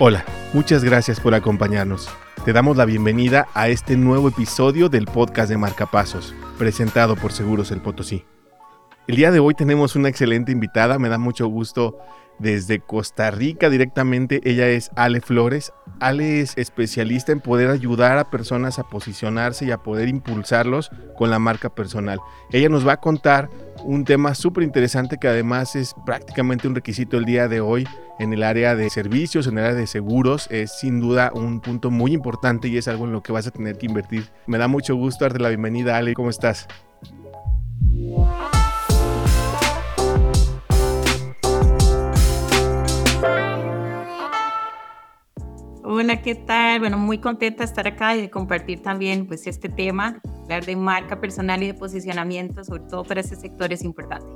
Hola, muchas gracias por acompañarnos. Te damos la bienvenida a este nuevo episodio del podcast de Marcapasos, presentado por Seguros El Potosí. El día de hoy tenemos una excelente invitada, me da mucho gusto desde Costa Rica directamente. Ella es Ale Flores. Ale es especialista en poder ayudar a personas a posicionarse y a poder impulsarlos con la marca personal. Ella nos va a contar un tema súper interesante que además es prácticamente un requisito el día de hoy en el área de servicios, en el área de seguros. Es sin duda un punto muy importante y es algo en lo que vas a tener que invertir. Me da mucho gusto darte la bienvenida, Ale. ¿Cómo estás? Hola, ¿qué tal? Bueno, muy contenta de estar acá y de compartir también pues este tema, hablar de marca personal y de posicionamiento, sobre todo para ese sector es importante.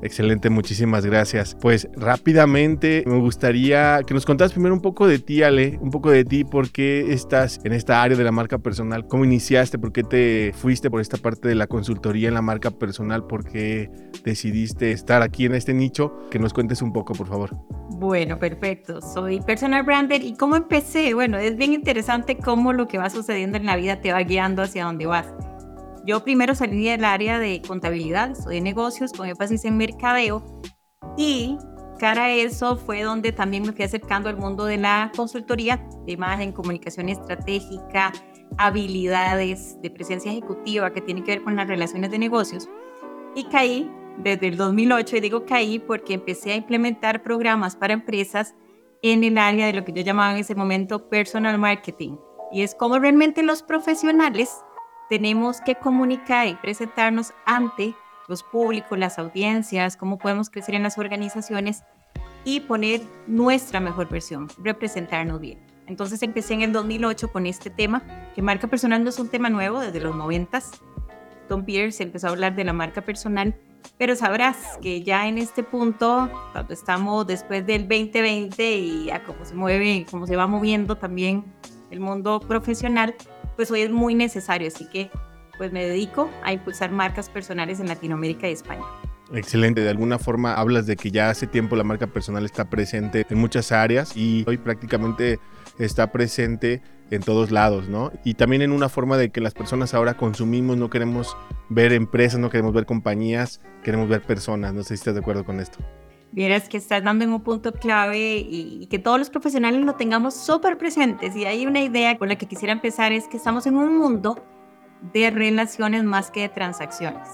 Excelente, muchísimas gracias. Pues rápidamente me gustaría que nos contaras primero un poco de ti, Ale, un poco de ti, por qué estás en esta área de la marca personal, cómo iniciaste, por qué te fuiste por esta parte de la consultoría en la marca personal, por qué decidiste estar aquí en este nicho, que nos cuentes un poco, por favor. Bueno, perfecto. Soy personal brander y cómo empecé. Bueno, es bien interesante cómo lo que va sucediendo en la vida te va guiando hacia dónde vas. Yo primero salí del área de contabilidad, de negocios con énfasis en mercadeo y cara a eso fue donde también me fui acercando al mundo de la consultoría de imagen, comunicación estratégica, habilidades de presencia ejecutiva que tiene que ver con las relaciones de negocios y caí desde el 2008 y digo caí porque empecé a implementar programas para empresas en el área de lo que yo llamaba en ese momento personal marketing y es como realmente los profesionales tenemos que comunicar y presentarnos ante los públicos, las audiencias, cómo podemos crecer en las organizaciones y poner nuestra mejor versión, representarnos bien. Entonces empecé en el 2008 con este tema, que marca personal no es un tema nuevo, desde los 90. Tom Pierce empezó a hablar de la marca personal, pero sabrás que ya en este punto, cuando estamos después del 2020 y a cómo se mueve, cómo se va moviendo también el mundo profesional, pues hoy es muy necesario, así que pues me dedico a impulsar marcas personales en Latinoamérica y España. Excelente, de alguna forma hablas de que ya hace tiempo la marca personal está presente en muchas áreas y hoy prácticamente está presente en todos lados, ¿no? Y también en una forma de que las personas ahora consumimos, no queremos ver empresas, no queremos ver compañías, queremos ver personas, no sé si estás de acuerdo con esto. Vieras que estás dando en un punto clave y, que todos los profesionales lo tengamos súper presentes. Y hay una idea con la que quisiera empezar, es que estamos en un mundo de relaciones más que de transacciones.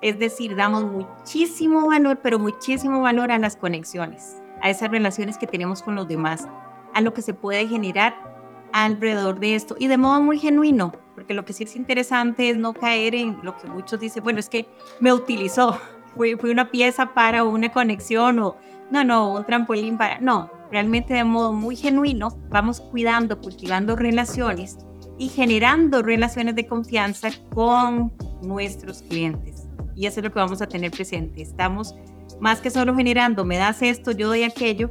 Es decir, damos muchísimo valor, pero muchísimo valor a las conexiones, a esas relaciones que tenemos con los demás, a lo que se puede generar alrededor de esto y de modo muy genuino, porque lo que sí es interesante es no caer en lo que muchos dicen, bueno, es que me utilizó, fue, una pieza para una conexión o, no, no, un trampolín para, no, realmente de modo muy genuino vamos cuidando, cultivando relaciones y generando relaciones de confianza con nuestros clientes. Y eso es lo que vamos a tener presente. Estamos más que solo generando, me das esto, yo doy aquello,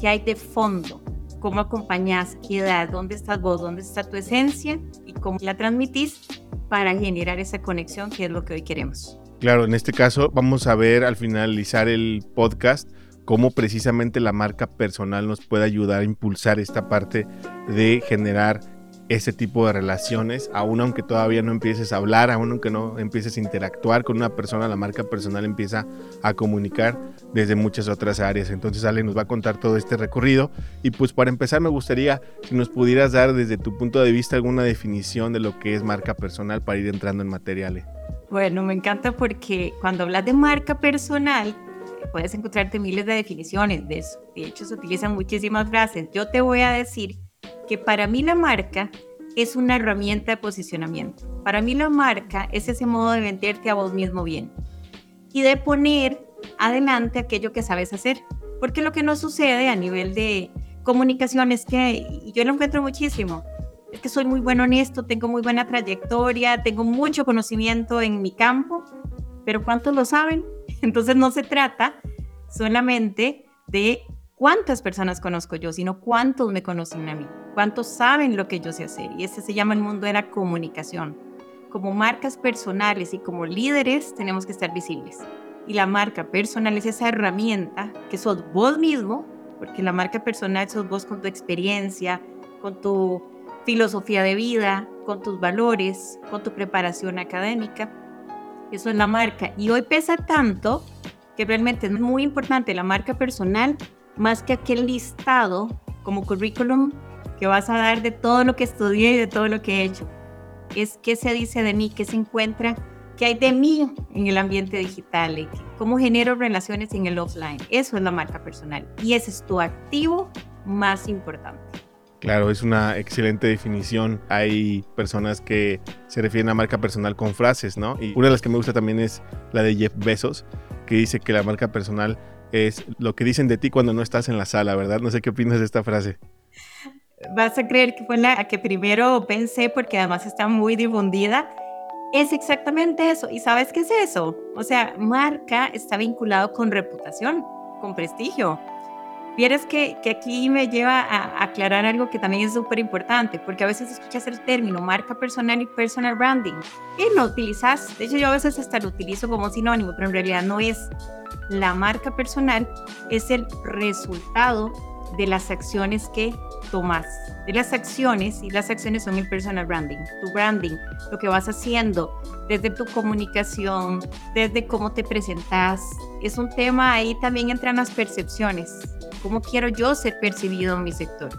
que hay de fondo, cómo acompañas, qué edad, dónde estás vos, dónde está tu esencia y cómo la transmitís para generar esa conexión que es lo que hoy queremos. Claro, en este caso vamos a ver al finalizar el podcast cómo precisamente la marca personal nos puede ayudar a impulsar esta parte de generar ese tipo de relaciones, aún aunque todavía no empieces a hablar, aún aunque no empieces a interactuar con una persona, la marca personal empieza a comunicar desde muchas otras áreas. Entonces Ale nos va a contar todo este recorrido y pues para empezar me gustaría que nos pudieras dar desde tu punto de vista alguna definición de lo que es marca personal para ir entrando en materiales. Bueno, me encanta porque cuando hablas de marca personal, puedes encontrarte miles de definiciones de eso. De hecho, se utilizan muchísimas frases. Yo te voy a decir que para mí la marca es una herramienta de posicionamiento. Para mí la marca es ese modo de venderte a vos mismo bien y de poner adelante aquello que sabes hacer. Porque lo que nos sucede a nivel de comunicación es que yo lo encuentro muchísimo es que soy muy bueno en esto, tengo muy buena trayectoria, tengo mucho conocimiento en mi campo, pero ¿cuántos lo saben? Entonces no se trata solamente de cuántas personas conozco yo, sino cuántos me conocen a mí, cuántos saben lo que yo sé hacer. Y ese se llama el mundo de la comunicación. Como marcas personales y como líderes tenemos que estar visibles. Y la marca personal es esa herramienta que sos vos mismo porque la marca personal sos vos con tu experiencia, con tu filosofía de vida, con tus valores, con tu preparación académica. Eso es la marca. Y hoy pesa tanto que realmente es muy importante la marca personal más que aquel listado como currículum que vas a dar de todo lo que estudié y de todo lo que he hecho. Es qué se dice de mí, qué se encuentra, qué hay de mí en el ambiente digital, y cómo genero relaciones en el offline. Eso es la marca personal y ese es tu activo más importante. Claro, es una excelente definición. Hay personas que se refieren a marca personal con frases, ¿no? Y una de las que me gusta también es la de Jeff Bezos, que dice que la marca personal es lo que dicen de ti cuando no estás en la sala, ¿verdad? No sé qué opinas de esta frase. Vas a creer que fue la que primero pensé porque además está muy difundida. Es exactamente eso. ¿Y sabes qué es eso? O sea, marca está vinculado con reputación, con prestigio. Vieres que, que aquí me lleva a aclarar algo que también es súper importante, porque a veces escuchas el término marca personal y personal branding y lo utilizas, de hecho yo a veces hasta lo utilizo como sinónimo, pero en realidad no es. La marca personal es el resultado de las acciones que tomas, de las acciones, y las acciones son el personal branding, tu branding, lo que vas haciendo desde tu comunicación, desde cómo te presentas. Es un tema, ahí también entran las percepciones, cómo quiero yo ser percibido en mi sector.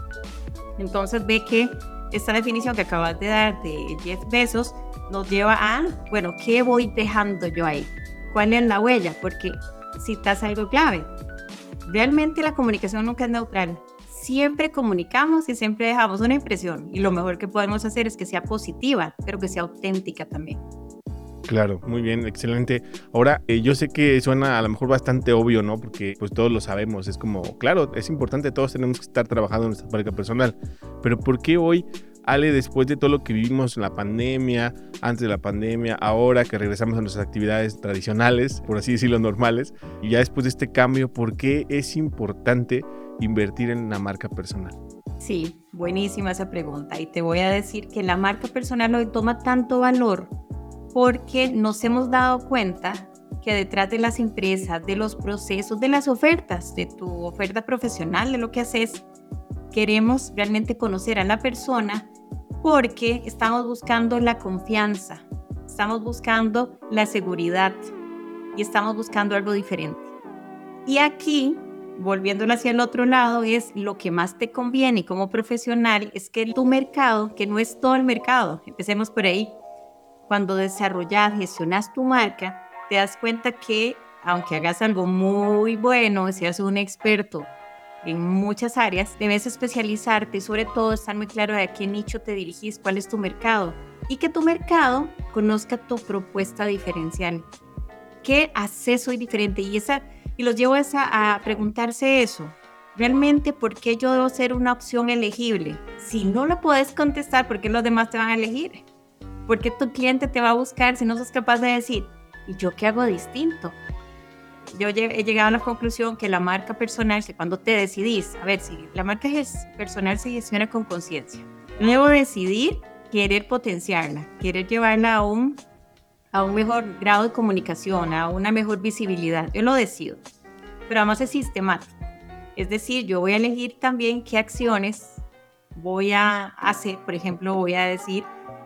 Entonces ve que esta definición que acabas de dar de 10 besos nos lleva a, bueno, ¿qué voy dejando yo ahí? ¿Cuál es la huella? Porque citas algo clave. Realmente la comunicación nunca es neutral. Siempre comunicamos y siempre dejamos una impresión. Y lo mejor que podemos hacer es que sea positiva, pero que sea auténtica también. Claro, muy bien, excelente. Ahora, eh, yo sé que suena a lo mejor bastante obvio, ¿no? Porque pues todos lo sabemos, es como, claro, es importante, todos tenemos que estar trabajando en nuestra marca personal, pero ¿por qué hoy Ale, después de todo lo que vivimos en la pandemia, antes de la pandemia, ahora que regresamos a nuestras actividades tradicionales, por así decirlo, normales, y ya después de este cambio, ¿por qué es importante invertir en la marca personal? Sí, buenísima esa pregunta. Y te voy a decir que la marca personal hoy toma tanto valor porque nos hemos dado cuenta que detrás de las empresas, de los procesos, de las ofertas, de tu oferta profesional, de lo que haces, queremos realmente conocer a la persona porque estamos buscando la confianza, estamos buscando la seguridad y estamos buscando algo diferente. Y aquí, volviéndolo hacia el otro lado, es lo que más te conviene como profesional, es que tu mercado, que no es todo el mercado, empecemos por ahí, cuando desarrollas, gestionas tu marca, te das cuenta que aunque hagas algo muy bueno, seas un experto en muchas áreas, debes especializarte y sobre todo estar muy claro de a qué nicho te dirigís, cuál es tu mercado y que tu mercado conozca tu propuesta diferencial. ¿Qué haces hoy diferente? Y, esa, y los llevo a, a preguntarse eso. ¿Realmente por qué yo debo ser una opción elegible? Si no lo puedes contestar, ¿por qué los demás te van a elegir? ¿Por qué tu cliente te va a buscar si no sos capaz de decir, ¿y yo qué hago distinto? Yo he llegado a la conclusión que la marca personal, que cuando te decidís, a ver, si la marca personal se gestiona con conciencia, debo decidir querer potenciarla, querer llevarla a un, a un mejor grado de comunicación, a una mejor visibilidad. Yo lo decido, pero además es sistemático. Es decir, yo voy a elegir también qué acciones voy a hacer. Por ejemplo, voy a decir,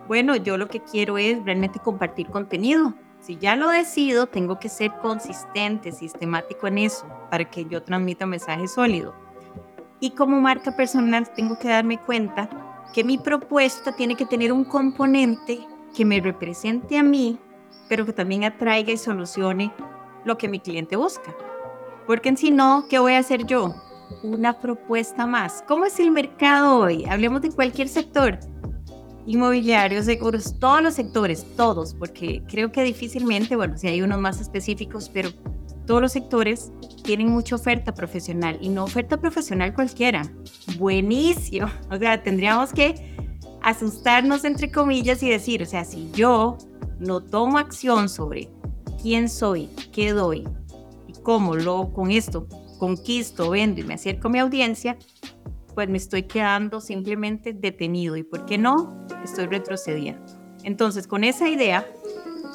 bueno, yo lo que quiero es realmente compartir contenido si ya lo decido, tengo que ser consistente, sistemático en eso, para que yo transmita un mensaje sólido. Y como marca personal tengo que darme cuenta que mi propuesta tiene que tener un componente que me represente a mí, pero que también atraiga y solucione lo que mi cliente busca. Porque si no, ¿qué voy a hacer yo? Una propuesta más. ¿Cómo es el mercado hoy? Hablemos de cualquier sector inmobiliarios, seguros, todos los sectores, todos, porque creo que difícilmente, bueno, si hay unos más específicos, pero todos los sectores tienen mucha oferta profesional y no oferta profesional cualquiera. Buenísimo. O sea, tendríamos que asustarnos entre comillas y decir, o sea, si yo no tomo acción sobre quién soy, qué doy y cómo lo con esto conquisto, vendo y me acerco a mi audiencia, pues me estoy quedando simplemente detenido y, ¿por qué no? Estoy retrocediendo. Entonces, con esa idea,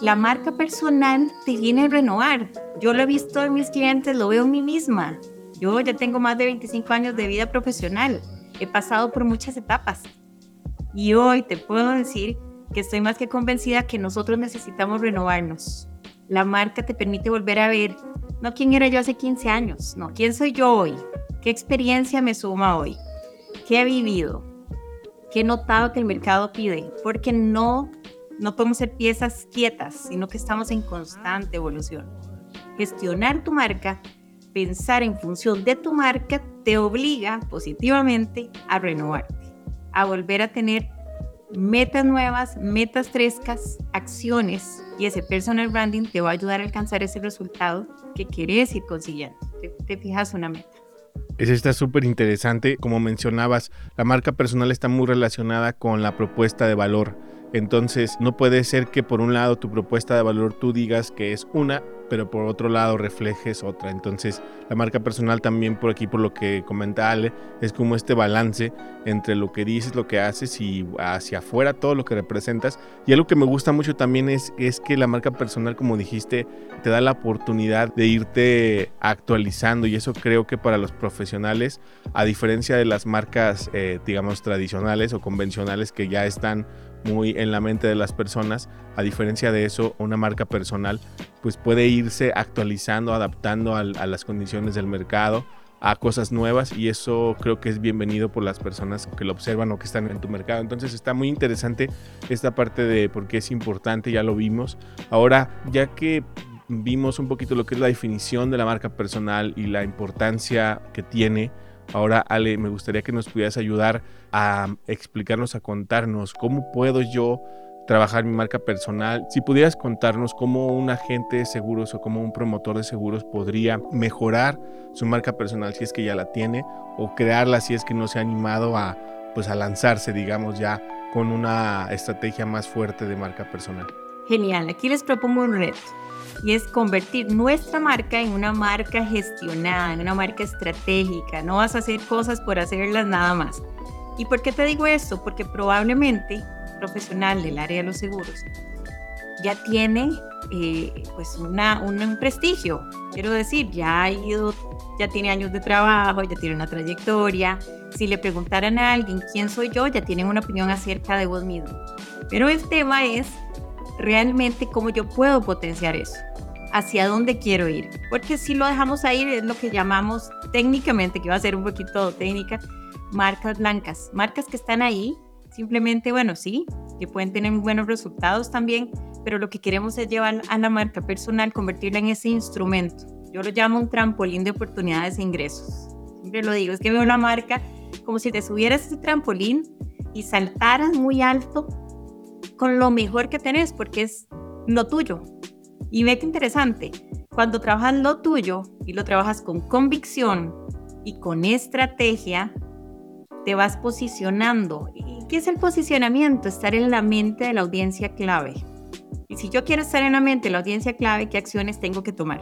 la marca personal te viene a renovar. Yo lo he visto en mis clientes, lo veo en mí misma. Yo ya tengo más de 25 años de vida profesional. He pasado por muchas etapas. Y hoy te puedo decir que estoy más que convencida que nosotros necesitamos renovarnos. La marca te permite volver a ver, no quién era yo hace 15 años, no, quién soy yo hoy, qué experiencia me suma hoy, qué he vivido, qué he notado que el mercado pide, porque no, no podemos ser piezas quietas, sino que estamos en constante evolución. Gestionar tu marca, pensar en función de tu marca, te obliga positivamente a renovarte, a volver a tener metas nuevas, metas frescas, acciones y ese personal branding te va a ayudar a alcanzar ese resultado que quieres ir consiguiendo. Te, fijas una meta. Eso está súper interesante. Como mencionabas, la marca personal está muy relacionada con la propuesta de valor. Entonces, no puede ser que por un lado tu propuesta de valor tú digas que es una pero por otro lado reflejes otra. Entonces, la marca personal también por aquí, por lo que comenta Ale, es como este balance entre lo que dices, lo que haces y hacia afuera todo lo que representas. Y algo que me gusta mucho también es, es que la marca personal, como dijiste, te da la oportunidad de irte actualizando y eso creo que para los profesionales, a diferencia de las marcas, eh, digamos, tradicionales o convencionales que ya están muy en la mente de las personas. A diferencia de eso, una marca personal pues puede irse actualizando, adaptando a, las condiciones del mercado, a cosas nuevas y eso creo que es bienvenido por las personas que lo observan o que están en tu mercado. Entonces está muy interesante esta parte de por qué es importante, ya lo vimos. Ahora, ya que vimos un poquito lo que es la definición de la marca personal y la importancia que tiene, Ahora, Ale, me gustaría que nos pudieras ayudar a explicarnos, a contarnos cómo puedo yo trabajar mi marca personal. Si pudieras contarnos cómo un agente de seguros o cómo un promotor de seguros podría mejorar su marca personal si es que ya la tiene o crearla si es que no se ha animado a pues a lanzarse, digamos, ya con una estrategia más fuerte de marca personal. Genial, aquí les propongo un reto y es convertir nuestra marca en una marca gestionada, en una marca estratégica. No vas a hacer cosas por hacerlas nada más. ¿Y por qué te digo esto? Porque probablemente profesional del área de los seguros ya tiene eh, pues una, un prestigio. Quiero decir, ya ha ido, ya tiene años de trabajo, ya tiene una trayectoria. Si le preguntaran a alguien quién soy yo, ya tienen una opinión acerca de vos mismo. Pero el tema es realmente cómo yo puedo potenciar eso, hacia dónde quiero ir. Porque si lo dejamos ahí es lo que llamamos técnicamente, que va a ser un poquito técnica, marcas blancas, marcas que están ahí, simplemente, bueno, sí, que pueden tener buenos resultados también, pero lo que queremos es llevar a la marca personal, convertirla en ese instrumento. Yo lo llamo un trampolín de oportunidades e ingresos. Siempre lo digo, es que veo la marca como si te subieras ese trampolín y saltaras muy alto con lo mejor que tenés, porque es lo tuyo. Y ve que interesante, cuando trabajas lo tuyo y lo trabajas con convicción y con estrategia, te vas posicionando. ¿Y qué es el posicionamiento? Estar en la mente de la audiencia clave. Y si yo quiero estar en la mente de la audiencia clave, ¿qué acciones tengo que tomar?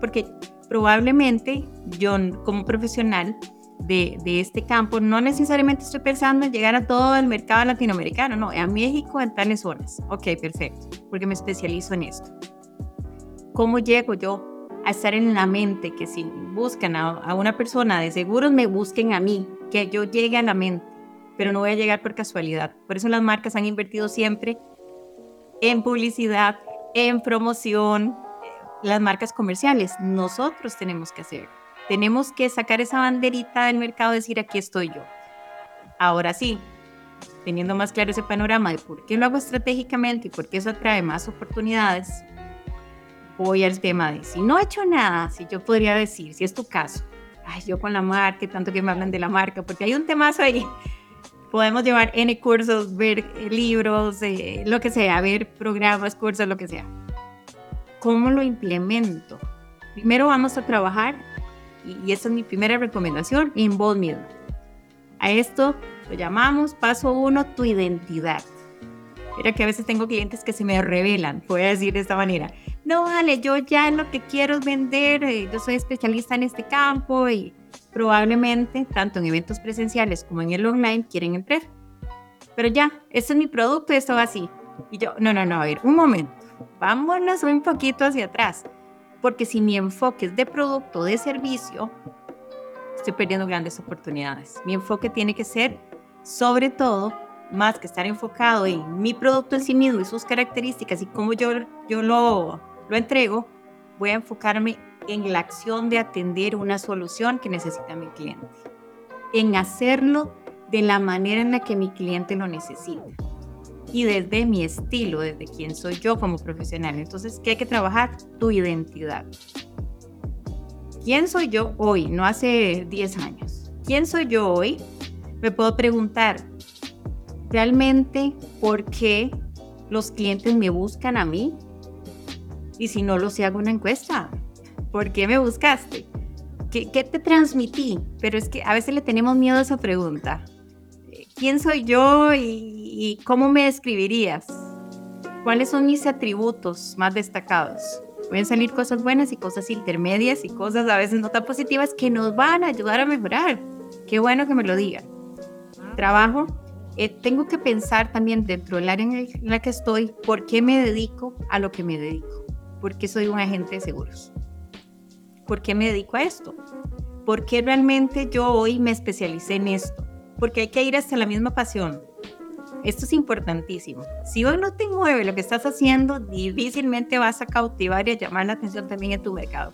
Porque probablemente yo como profesional de, este campo, no necesariamente estoy pensando en llegar a todo el mercado latinoamericano, no, a México en tales zonas. Ok, perfecto, porque me especializo en esto. ¿Cómo llego yo a estar en la mente que si buscan a, una persona de seguros, me busquen a mí, que yo llegue a la mente, pero no voy a llegar por casualidad. Por eso las marcas han invertido siempre en publicidad, en promoción, las marcas comerciales. Nosotros tenemos que hacer tenemos que sacar esa banderita del mercado y decir, aquí estoy yo. Ahora sí, teniendo más claro ese panorama de por qué lo hago estratégicamente y por qué eso atrae más oportunidades, voy al tema de si no he hecho nada, si yo podría decir, si es tu caso, ay, yo con la marca, tanto que me hablan de la marca, porque hay un temazo ahí. Podemos llevar N cursos, ver libros, eh, lo que sea, ver programas, cursos, lo que sea. ¿Cómo lo implemento? Primero vamos a trabajar y, esa es mi primera recomendación, en vos mismo. A esto lo llamamos paso uno, tu identidad. Mira que a veces tengo clientes que se me revelan, voy a decir de esta manera. No, vale, yo ya lo que quiero es vender, eh, yo soy especialista en este campo y probablemente tanto en eventos presenciales como en el online quieren entrar. Pero ya, este es mi producto esto va así. Y yo, no, no, no, a ver, un momento, vámonos un poquito hacia atrás porque si mi enfoque es de producto, de servicio, estoy perdiendo grandes oportunidades. Mi enfoque tiene que ser, sobre todo, más que estar enfocado en mi producto en sí mismo y sus características y cómo yo, yo lo, lo entrego, voy a enfocarme en la acción de atender una solución que necesita mi cliente, en hacerlo de la manera en la que mi cliente lo necesita y desde mi estilo, desde quién soy yo como profesional. Entonces, ¿qué hay que trabajar? Tu identidad. ¿Quién soy yo hoy? No hace 10 años. ¿Quién soy yo hoy? Me puedo preguntar, ¿realmente por qué los clientes me buscan a mí? Y si no lo sé, hago una encuesta. ¿Por qué me buscaste? ¿Qué, te transmití? Pero es que a veces le tenemos miedo a esa pregunta. ¿Quién soy yo y cómo me describirías? ¿Cuáles son mis atributos más destacados? Pueden salir cosas buenas y cosas intermedias y cosas a veces no tan positivas que nos van a ayudar a mejorar. Qué bueno que me lo digan. Trabajo, eh, tengo que pensar también dentro del área en la que estoy, por qué me dedico a lo que me dedico. ¿Por qué soy un agente de seguros? ¿Por qué me dedico a esto? ¿Por qué realmente yo hoy me especialicé en esto? Porque hay que ir hasta la misma pasión. Esto es importantísimo. Si hoy no te mueve lo que estás haciendo, difícilmente vas a cautivar y a llamar la atención también en tu mercado.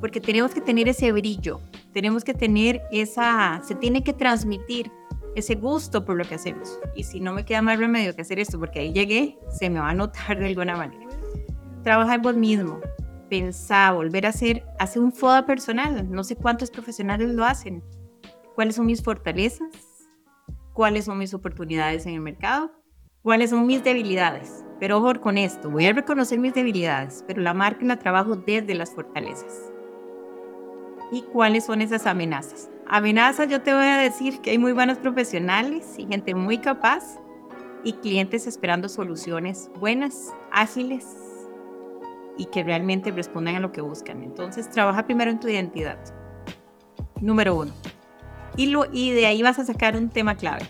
Porque tenemos que tener ese brillo, tenemos que tener esa, se tiene que transmitir ese gusto por lo que hacemos. Y si no me queda más remedio que hacer esto, porque ahí llegué, se me va a notar de alguna manera. Trabaja en vos mismo, pensá, volver a hacer, hacer un FODA personal. No sé cuántos profesionales lo hacen. ¿Cuáles son mis fortalezas? cuáles son mis oportunidades en el mercado, cuáles son mis debilidades. Pero ojo con esto, voy a reconocer mis debilidades, pero la marca la trabajo desde las fortalezas. ¿Y cuáles son esas amenazas? Amenazas, yo te voy a decir que hay muy buenos profesionales y gente muy capaz y clientes esperando soluciones buenas, ágiles y que realmente respondan a lo que buscan. Entonces, trabaja primero en tu identidad. Número uno. Y, de ahí vas a sacar un tema clave.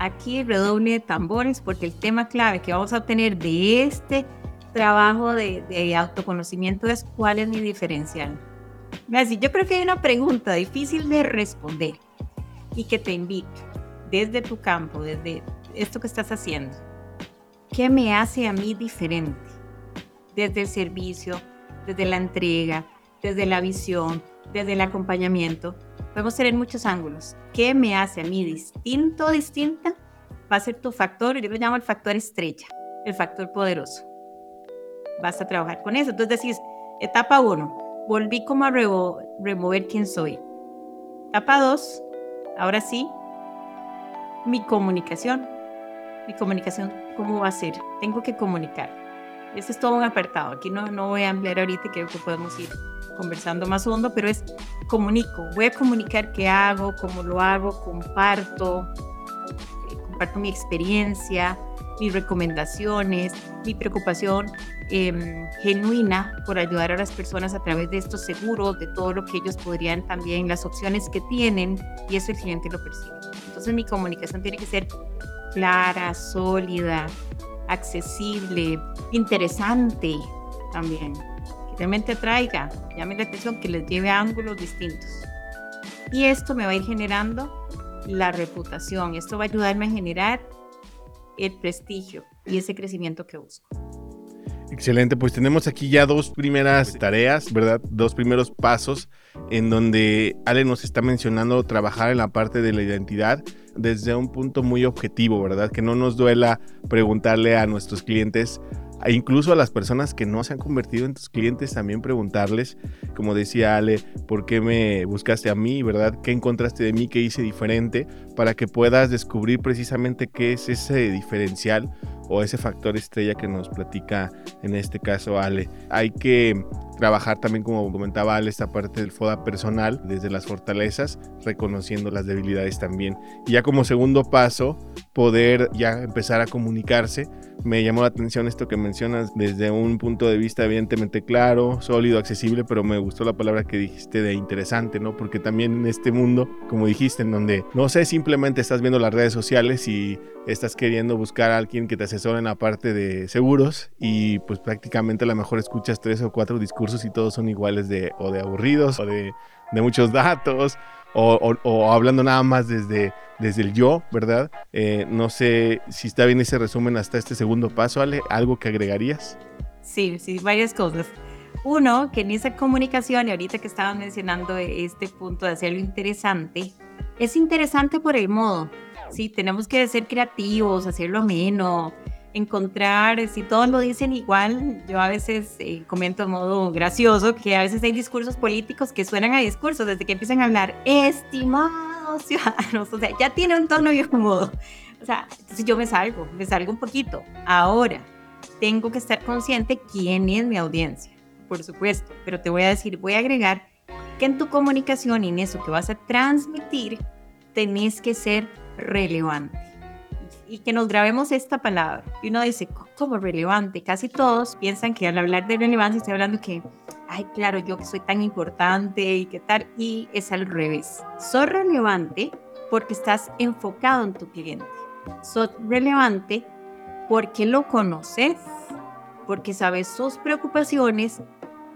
Aquí redoble de tambores porque el tema clave que vamos a obtener de este trabajo de, autoconocimiento es cuál es mi diferencial. Así, yo creo que hay una pregunta difícil de responder y que te invito desde tu campo, desde esto que estás haciendo. ¿Qué me hace a mí diferente? Desde el servicio, desde la entrega, desde la visión, desde el acompañamiento podemos tener muchos ángulos. ¿Qué me hace a mí distinto distinta? Va a ser tu factor, yo lo llamo el factor estrella, el factor poderoso. Vas a trabajar con eso. Entonces decís, etapa 1, volví como a remover quién soy. Etapa 2, ahora sí, mi comunicación. Mi comunicación, ¿cómo va a ser? Tengo que comunicar. Este es todo un apartado. Aquí no, no voy a ampliar ahorita, creo que podemos ir conversando más hondo, pero es comunico, voy a comunicar qué hago, cómo lo hago, comparto, eh, comparto mi experiencia, mis recomendaciones, mi preocupación em, genuina por ayudar a las personas a través de estos seguros, de todo lo que ellos podrían también, las opciones que tienen, y eso el cliente lo percibe. Entonces mi comunicación tiene que ser clara, sólida, accesible, interesante también realmente atraiga, llame la atención, que les lleve a ángulos distintos. Y esto me va a ir generando la reputación, esto va a ayudarme a generar el prestigio y ese crecimiento que busco. Excelente, pues tenemos aquí ya dos primeras tareas, ¿verdad? Dos primeros pasos en donde Ale nos está mencionando trabajar en la parte de la identidad desde un punto muy objetivo, ¿verdad? Que no nos duela preguntarle a nuestros clientes e incluso a las personas que no se han convertido en tus clientes también preguntarles, como decía Ale, ¿por qué me buscaste a mí, verdad? ¿Qué encontraste de mí? ¿Qué hice diferente? Para que puedas descubrir precisamente qué es ese diferencial o ese factor estrella que nos platica en este caso Ale. Hay que trabajar también, como comentaba Ale, esta parte del FODA personal, desde las fortalezas, reconociendo las debilidades también. Y ya como segundo paso, poder ya empezar a comunicarse. Me llamó la atención esto que mencionas desde un punto de vista evidentemente claro, sólido, accesible, pero me gustó la palabra que dijiste de interesante, ¿no? Porque también en este mundo, como dijiste, en donde no sé, simplemente estás viendo las redes sociales y estás queriendo buscar a alguien que te asesor en la parte de seguros y pues prácticamente a lo mejor escuchas tres o cuatro discursos y todos son iguales de o de aburridos o de, muchos datos o, hablando nada más desde, desde el yo, ¿verdad? Eh, no sé si está bien ese resumen hasta este segundo paso, Ale, ¿algo que agregarías? Sí, sí, varias cosas. Uno, que en esa comunicación, y ahorita que estaban mencionando este punto de hacerlo interesante, es interesante por el modo. Sí, tenemos que ser creativos, hacerlo menos, encontrar, si todos lo dicen igual, yo a veces eh, comento de modo gracioso que a veces hay discursos políticos que suenan a discursos desde que empiezan a hablar, estimados ciudadanos, o sea, ya tiene un tono un modo. O sea, entonces yo me salgo, me salgo un poquito. Ahora, tengo que estar consciente quién es mi audiencia, por supuesto, pero te voy a decir, voy a agregar que en tu comunicación y en eso que vas a transmitir, tenés que ser relevante y que nos grabemos esta palabra. Y uno dice, ¿cómo relevante? Casi todos piensan que al hablar de relevancia estoy hablando que, ay, claro, yo que soy tan importante y qué tal. Y es al revés. Soy relevante porque estás enfocado en tu cliente. Soy relevante porque lo conoces, porque sabes sus preocupaciones,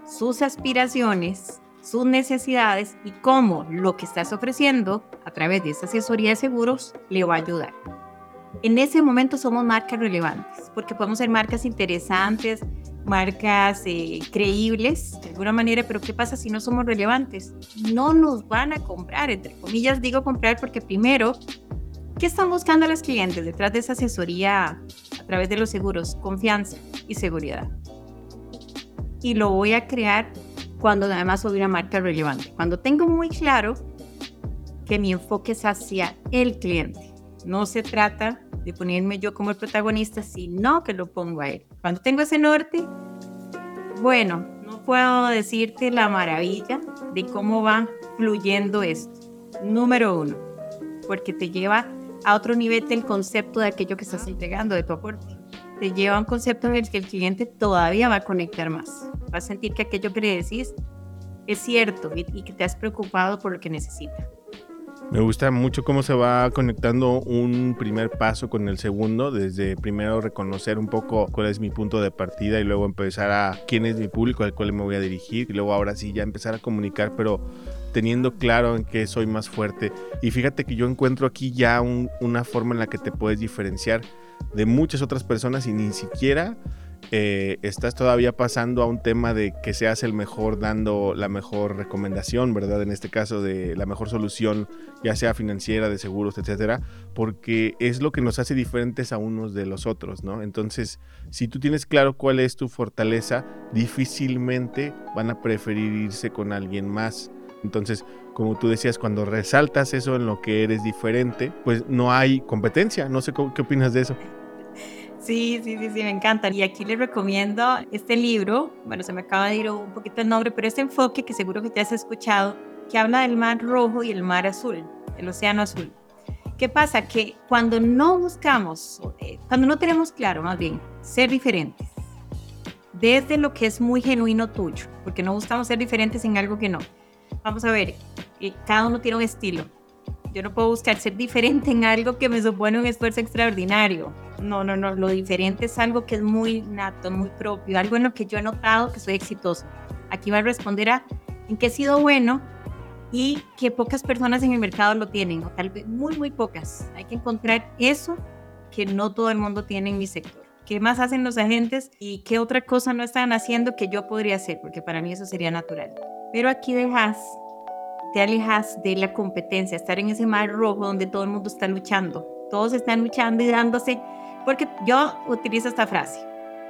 sus aspiraciones, sus necesidades y cómo lo que estás ofreciendo a través de esa asesoría de seguros le va a ayudar en ese momento somos marcas relevantes, porque podemos ser marcas interesantes, marcas eh, creíbles de alguna manera, pero ¿qué pasa si no somos relevantes? No nos van a comprar, entre comillas digo comprar porque primero, ¿qué están buscando los clientes detrás de esa asesoría a través de los seguros? Confianza y seguridad. Y lo voy a crear cuando además soy una marca relevante, cuando tengo muy claro que mi enfoque es hacia el cliente no se trata de ponerme yo como el protagonista, sino que lo pongo a él. Cuando tengo ese norte, bueno, no puedo decirte la maravilla de cómo va fluyendo esto. Número uno, porque te lleva a otro nivel del concepto de aquello que estás entregando, de tu aporte. Te lleva a un concepto en el que el cliente todavía va a conectar más. Va a sentir que aquello que le decís es cierto y, y que te has preocupado por lo que necesita. Me gusta mucho cómo se va conectando un primer paso con el segundo, desde primero reconocer un poco cuál es mi punto de partida y luego empezar a quién es mi público al cual me voy a dirigir y luego ahora sí ya empezar a comunicar, pero teniendo claro en qué soy más fuerte. Y fíjate que yo encuentro aquí ya una forma en la que te puedes diferenciar de muchas otras personas y ni siquiera eh, estás todavía pasando a un tema de que seas el mejor dando la mejor recomendación, ¿verdad? En este caso de la mejor solución, ya sea financiera, de seguros, etcétera, porque es lo que nos hace diferentes a unos de los otros, ¿no? Entonces, si tú tienes claro cuál es tu fortaleza, difícilmente van a preferir irse con alguien más. Entonces, como tú decías, cuando resaltas eso en lo que eres diferente, pues no hay competencia. No sé qué opinas de eso. Sí, sí, sí, sí, me encanta. Y aquí les recomiendo este libro, bueno, se me acaba de ir un poquito el nombre, pero este enfoque que seguro que te has escuchado, que habla del mar rojo y el mar azul, el océano azul. ¿Qué pasa? Que cuando no buscamos, eh, cuando no tenemos claro, más bien, ser diferentes, desde lo que es muy genuino tuyo, porque no buscamos ser diferentes en algo que no. Vamos a ver, cada uno tiene un estilo. Yo no puedo buscar ser diferente en algo que me supone un esfuerzo extraordinario no, no, no, lo diferente es algo que es muy nato, muy propio, algo en lo que yo he notado que soy exitoso. Aquí va a responder a en qué he sido bueno y que pocas personas en el mercado lo tienen, o tal vez muy, muy pocas. Hay que encontrar eso que no todo el mundo tiene en mi sector. ¿Qué más hacen los agentes y qué otra cosa no están haciendo que yo podría hacer? Porque para mí eso sería natural. Pero aquí dejas, te alejas de la competencia, estar en ese mar rojo donde todo el mundo está luchando. Todos están luchando y dándose porque yo utilizo esta frase.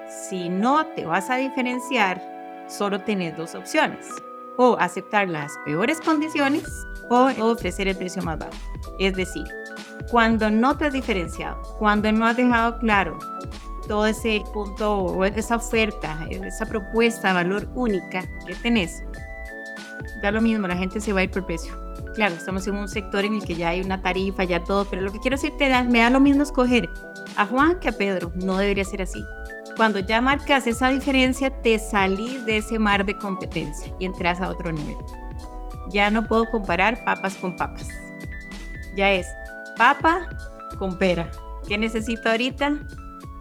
Si no te vas a diferenciar, solo tienes dos opciones. O aceptar las peores condiciones o ofrecer el precio más bajo. Es decir, cuando no te has diferenciado, cuando no has dejado claro todo ese punto esa oferta, esa propuesta de valor única que tenés, da lo mismo, la gente se va a ir por precio. Claro, estamos en un sector en el que ya hay una tarifa, ya todo, pero lo que quiero decirte es, me da lo mismo escoger a Juan que a Pedro. No debería ser así. Cuando ya marcas esa diferencia, te salís de ese mar de competencia y entras a otro nivel. Ya no puedo comparar papas con papas. Ya es papa con pera. ¿Qué necesito ahorita?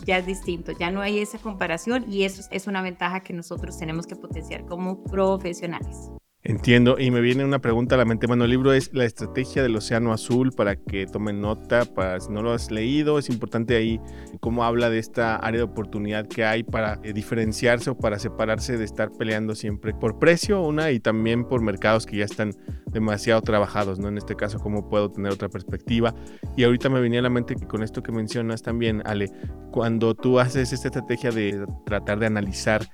ya es distinto, ya no hay esa comparación y eso es una ventaja que nosotros tenemos que potenciar como profesionales. Entiendo, y me viene una pregunta a la mente. Bueno, el libro es La estrategia del océano azul para que tomen nota, para si no lo has leído, es importante ahí cómo habla de esta área de oportunidad que hay para eh, diferenciarse o para separarse de estar peleando siempre por precio, una, y también por mercados que ya están demasiado trabajados, ¿no? En este caso, cómo puedo tener otra perspectiva. Y ahorita me venía a la mente que con esto que mencionas también, Ale, cuando tú haces esta estrategia de tratar de analizar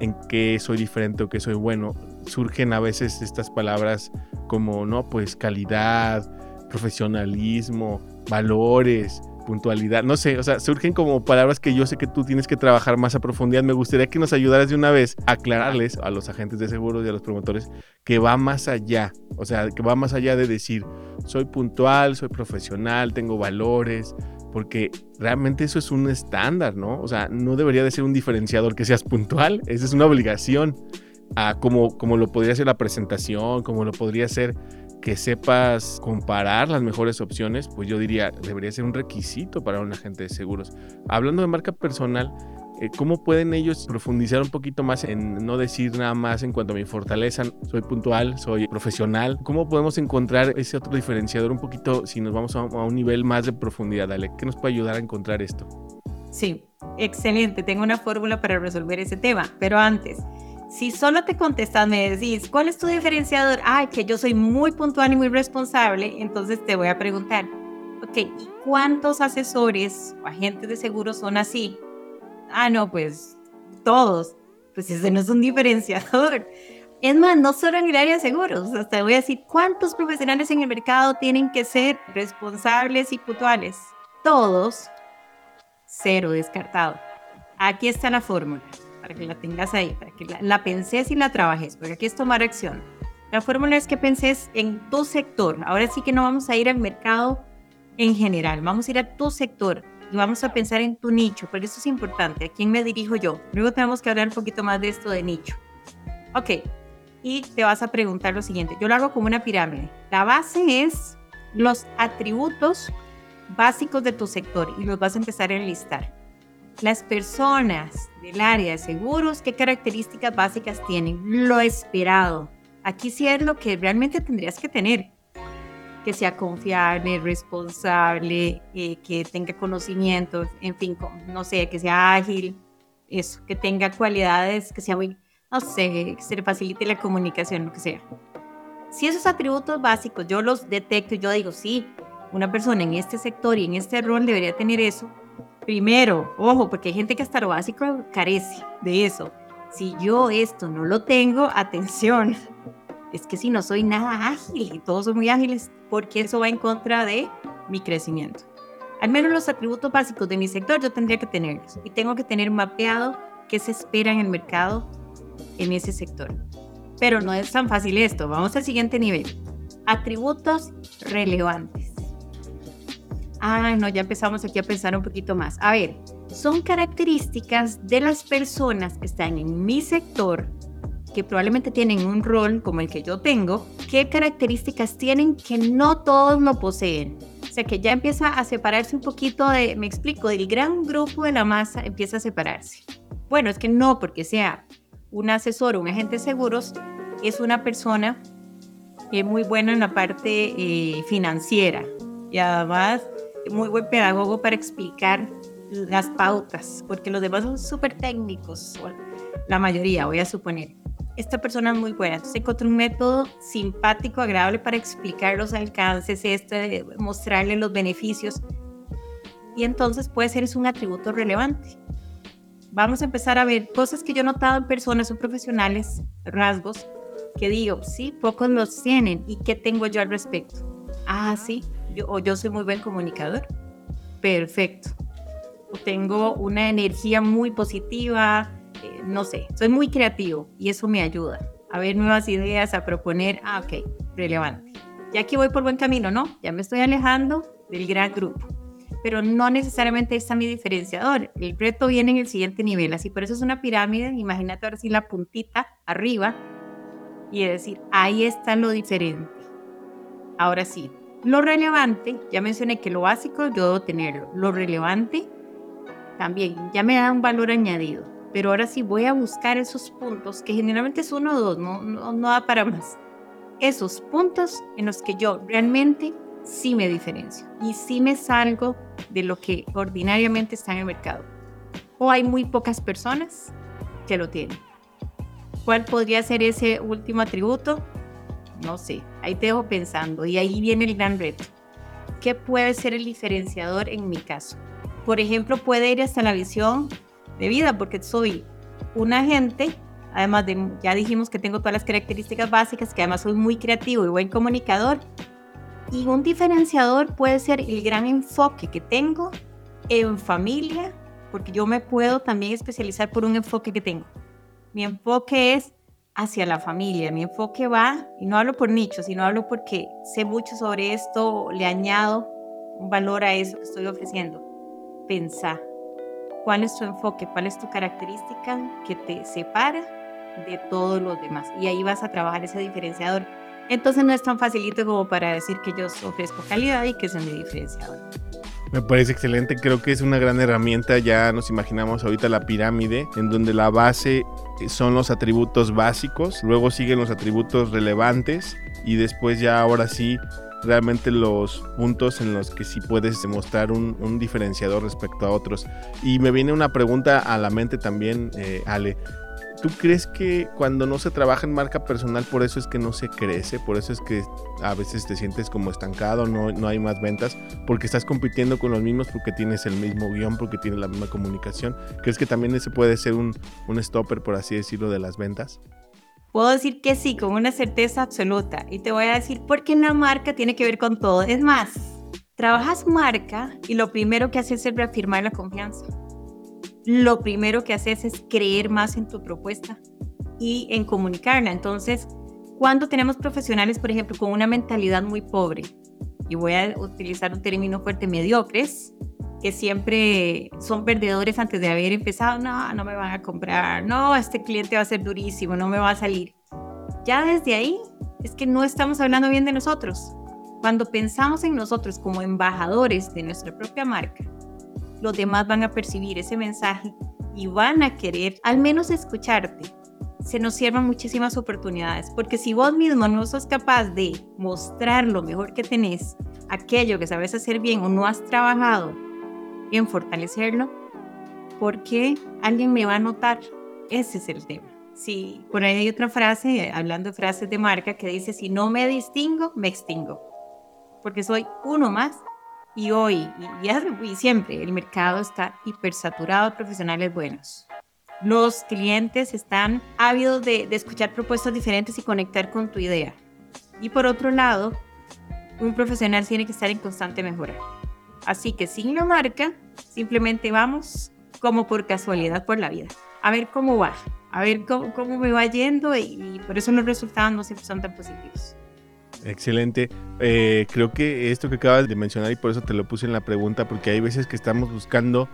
en qué soy diferente o qué soy bueno, surgen a veces estas palabras como, no, pues calidad, profesionalismo, valores, puntualidad, no sé, o sea, surgen como palabras que yo sé que tú tienes que trabajar más a profundidad. Me gustaría que nos ayudaras de una vez a aclararles a los agentes de seguros y a los promotores que va más allá, o sea, que va más allá de decir, soy puntual, soy profesional, tengo valores, porque realmente eso es un estándar, ¿no? O sea, no debería de ser un diferenciador que seas puntual, esa es una obligación, a como, como lo podría ser la presentación, como lo podría ser que sepas comparar las mejores opciones, pues yo diría, debería ser un requisito para un agente de seguros. Hablando de marca personal, ¿Cómo pueden ellos profundizar un poquito más en no decir nada más en cuanto a mi fortaleza, soy puntual, soy profesional? ¿Cómo podemos encontrar ese otro diferenciador un poquito si nos vamos a, un nivel más de profundidad? Dale, ¿qué nos puede ayudar a encontrar esto? Sí, excelente. Tengo una fórmula para resolver ese tema, pero antes, si solo te contestas, me decís, ¿cuál es tu diferenciador? Ay, que yo soy muy puntual y muy responsable, entonces te voy a preguntar, ok, ¿y cuántos asesores o agentes de seguros son así? Ah, no, pues todos. Pues ese no es un diferenciador. Es más, no solo en el área de seguros, hasta voy a decir cuántos profesionales en el mercado tienen que ser responsables y puntuales. Todos, cero descartado. Aquí está la fórmula, para que la tengas ahí, para que la, la penses y la trabajes, porque aquí es tomar acción. La fórmula es que penses en tu sector. Ahora sí que no vamos a ir al mercado en general, vamos a ir a tu sector y vamos a pensar en tu nicho, porque eso es importante. ¿A quién me dirijo yo? Luego tenemos que hablar un poquito más de esto de nicho. Ok, y te vas a preguntar lo siguiente. Yo lo hago como una pirámide. La base es los atributos básicos de tu sector y los vas a empezar a enlistar. Las personas del área de seguros, ¿qué características básicas tienen? Lo esperado. Aquí sí es lo que realmente tendrías que tener que sea confiable, responsable, eh, que tenga conocimiento, en fin, no sé, que sea ágil, eso, que tenga cualidades, que sea muy, no sé, que se le facilite la comunicación, lo que sea. Si esos atributos básicos yo los detecto yo digo, sí, una persona en este sector y en este rol debería tener eso, primero, ojo, porque hay gente que hasta lo básico carece de eso. Si yo esto no lo tengo, atención, es que si no soy nada ágil y todos son muy ágiles, porque eso va en contra de mi crecimiento. Al menos los atributos básicos de mi sector yo tendría que tenerlos y tengo que tener mapeado qué se espera en el mercado en ese sector. Pero no es tan fácil esto. Vamos al siguiente nivel. Atributos relevantes. Ah, no, ya empezamos aquí a pensar un poquito más. A ver, son características de las personas que están en mi sector que probablemente tienen un rol como el que yo tengo, ¿qué características tienen que no todos lo poseen? O sea, que ya empieza a separarse un poquito de, me explico, del gran grupo de la masa empieza a separarse. Bueno, es que no porque sea un asesor o un agente de seguros, es una persona que es muy buena en la parte eh, financiera y además muy buen pedagogo para explicar las pautas, porque los demás son súper técnicos, la mayoría, voy a suponer esta persona es muy buena. Entonces encontré un método simpático, agradable para explicar los alcances, este, mostrarle los beneficios. Y entonces puede ser es un atributo relevante. Vamos a empezar a ver cosas que yo he notado en personas o profesionales, rasgos, que digo, sí, pocos los tienen. ¿Y qué tengo yo al respecto? Ah, sí, yo, o yo soy muy buen comunicador. Perfecto. O tengo una energía muy positiva, no sé, soy muy creativo y eso me ayuda a ver nuevas ideas, a proponer, ah, ok, relevante. Ya que voy por buen camino, ¿no? Ya me estoy alejando del gran grupo. Pero no necesariamente está mi diferenciador. El reto viene en el siguiente nivel. Así por eso es una pirámide. Imagínate ahora sí la puntita arriba y decir, ahí está lo diferente. Ahora sí, lo relevante, ya mencioné que lo básico yo debo tenerlo. Lo relevante también ya me da un valor añadido. Pero ahora sí voy a buscar esos puntos, que generalmente es uno o dos, no, no, no da para más. Esos puntos en los que yo realmente sí me diferencio y sí me salgo de lo que ordinariamente está en el mercado. O hay muy pocas personas que lo tienen. ¿Cuál podría ser ese último atributo? No sé, ahí te dejo pensando y ahí viene el gran reto. ¿Qué puede ser el diferenciador en mi caso? Por ejemplo, puede ir hasta la visión de vida, porque soy un agente, además de, ya dijimos que tengo todas las características básicas, que además soy muy creativo y buen comunicador. Y un diferenciador puede ser el gran enfoque que tengo en familia, porque yo me puedo también especializar por un enfoque que tengo. Mi enfoque es hacia la familia, mi enfoque va, y no hablo por nicho, sino hablo porque sé mucho sobre esto, le añado un valor a eso que estoy ofreciendo. Pensar cuál es tu enfoque, cuál es tu característica que te separa de todos los demás. Y ahí vas a trabajar ese diferenciador. Entonces no es tan facilito como para decir que yo ofrezco calidad y que es mi diferenciador. Me parece excelente, creo que es una gran herramienta, ya nos imaginamos ahorita la pirámide, en donde la base son los atributos básicos, luego siguen los atributos relevantes y después ya ahora sí realmente los puntos en los que sí puedes demostrar un, diferenciador respecto a otros. Y me viene una pregunta a la mente también, eh, Ale. ¿Tú crees que cuando no se trabaja en marca personal por eso es que no se crece? Por eso es que a veces te sientes como estancado, no, no hay más ventas, porque estás compitiendo con los mismos, porque tienes el mismo guion, porque tienes la misma comunicación. ¿Crees que también ese puede ser un, un stopper, por así decirlo, de las ventas? Puedo decir que sí, con una certeza absoluta. Y te voy a decir por qué una marca tiene que ver con todo. Es más, trabajas marca y lo primero que haces es reafirmar la confianza. Lo primero que haces es creer más en tu propuesta y en comunicarla. Entonces, cuando tenemos profesionales, por ejemplo, con una mentalidad muy pobre, y voy a utilizar un término fuerte, mediocres, que siempre son perdedores antes de haber empezado, no, no me van a comprar, no, este cliente va a ser durísimo, no me va a salir. Ya desde ahí es que no estamos hablando bien de nosotros. Cuando pensamos en nosotros como embajadores de nuestra propia marca, los demás van a percibir ese mensaje y van a querer al menos escucharte. Se nos cierran muchísimas oportunidades, porque si vos mismo no sos capaz de mostrar lo mejor que tenés, aquello que sabes hacer bien o no has trabajado en fortalecerlo, porque alguien me va a notar. Ese es el tema. Sí, por ahí hay otra frase, hablando de frases de marca, que dice, si no me distingo, me extingo. Porque soy uno más. Y hoy, y, siempre, el mercado está hipersaturado de profesionales buenos. Los clientes están ávidos de, de escuchar propuestas diferentes y conectar con tu idea. Y por otro lado, un profesional tiene que estar en constante mejora. Así que sin la marca, simplemente vamos como por casualidad por la vida. A ver cómo va, a ver cómo, me va yendo y, por eso los resultados no siempre son tan positivos. Excelente. Eh, creo que esto que acabas de mencionar y por eso te lo puse en la pregunta, porque hay veces que estamos buscando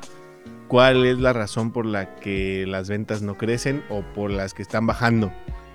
cuál es la razón por la que las ventas no crecen o por las que están bajando.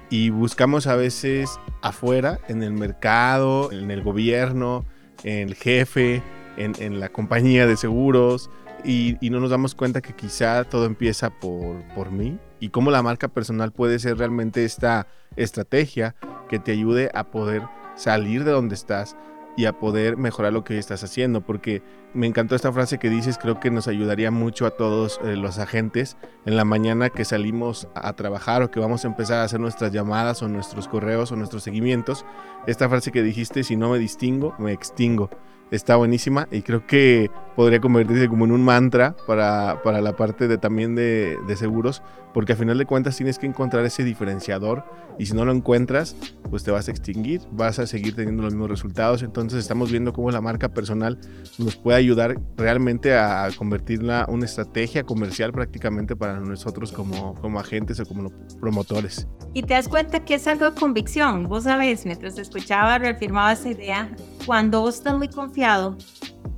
Y buscamos a veces afuera, en el mercado, en el gobierno, en el jefe, en, la compañía de seguros y, no nos damos cuenta que quizá todo empieza por, por mí y cómo la marca personal puede ser realmente esta estrategia que te ayude a poder salir de donde estás y a poder mejorar lo que estás haciendo, porque me encantó esta frase que dices, creo que nos ayudaría mucho a todos eh, los agentes en la mañana que salimos a trabajar o que vamos a empezar a hacer nuestras llamadas o nuestros correos o nuestros seguimientos. Esta frase que dijiste, si no me distingo, me extingo está buenísima y creo que podría convertirse como en un mantra para, para la parte de, también de, de, seguros, porque a final de cuentas tienes que encontrar ese diferenciador y si no lo encuentras, pues te vas a extinguir, vas a seguir teniendo los mismos resultados. Entonces estamos viendo cómo la marca personal nos puede ayudar realmente a convertirla una estrategia comercial prácticamente para nosotros como, como agentes o como promotores. Y te das cuenta que es algo de convicción. Vos sabés, mientras escuchaba, reafirmaba esa idea. Cuando vos estás muy confiado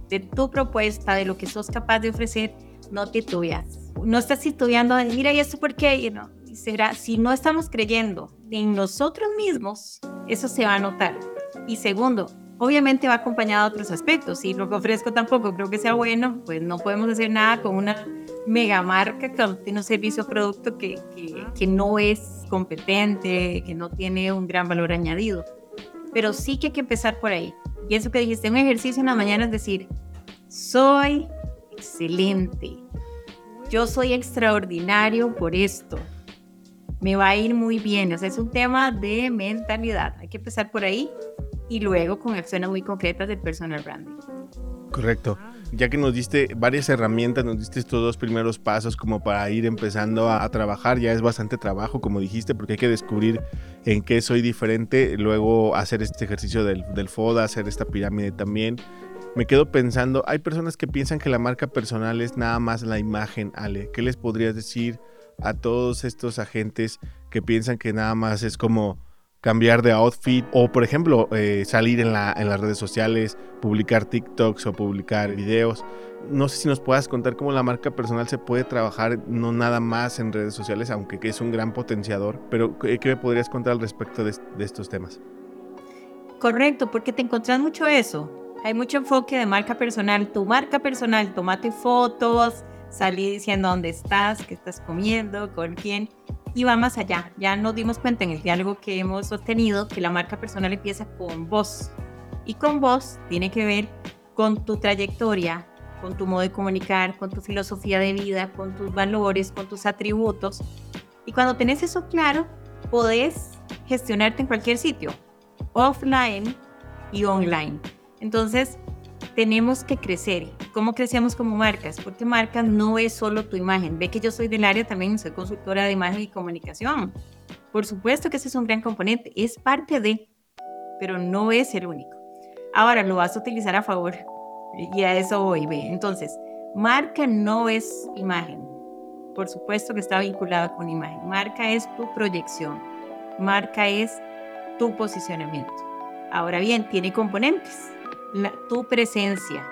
de tu propuesta, de lo que sos capaz de ofrecer, no titubeas. No estás titubeando de, mira, ¿y esto por qué? Y no, será, si no estamos creyendo en nosotros mismos, eso se va a notar. Y segundo, Obviamente va acompañado de otros aspectos. Si lo que ofrezco tampoco creo que sea bueno, pues no podemos hacer nada con una mega marca que tiene un servicio o producto que, que, que no es competente, que no tiene un gran valor añadido. Pero sí que hay que empezar por ahí. Y eso que dijiste, un ejercicio en la mañana es decir, soy excelente, yo soy extraordinario por esto, me va a ir muy bien. O sea, es un tema de mentalidad. Hay que empezar por ahí y luego con acciones muy concretas del personal branding. Correcto. Ya que nos diste varias herramientas, nos diste estos dos primeros pasos como para ir empezando a, trabajar, ya es bastante trabajo, como dijiste, porque hay que descubrir en qué soy diferente, luego hacer este ejercicio del, del FODA, hacer esta pirámide también. Me quedo pensando, hay personas que piensan que la marca personal es nada más la imagen, Ale. ¿Qué les podrías decir a todos estos agentes que piensan que nada más es como cambiar de outfit o, por ejemplo, eh, salir en, la, las redes sociales, publicar TikToks o publicar videos. No sé si nos puedas contar cómo la marca personal se puede trabajar no nada más en redes sociales, aunque es un gran potenciador, pero ¿qué me podrías contar al respecto de, estos temas? Correcto, porque te encontrás mucho eso. Hay mucho enfoque de marca personal. Tu marca personal, tomate fotos, salí diciendo dónde estás, qué estás comiendo, con quién y va más allá. Ya nos dimos cuenta en el diálogo que hemos sostenido que la marca personal empieza con vos. Y con vos tiene que ver con tu trayectoria, con tu modo de comunicar, con tu filosofía de vida, con tus valores, con tus atributos. Y cuando tenés eso claro, podés gestionarte en cualquier sitio, offline y online. Entonces, tenemos que crecer. ¿Cómo crecemos como marcas? Porque marca no es solo tu imagen. Ve que yo soy del área también, soy consultora de imagen y comunicación. Por supuesto que ese es un gran componente, es parte de, pero no es el único. Ahora lo vas a utilizar a favor y a eso voy. Ve. Entonces, marca no es imagen. Por supuesto que está vinculada con imagen. Marca es tu proyección. Marca es tu posicionamiento. Ahora bien, tiene componentes tu presencia,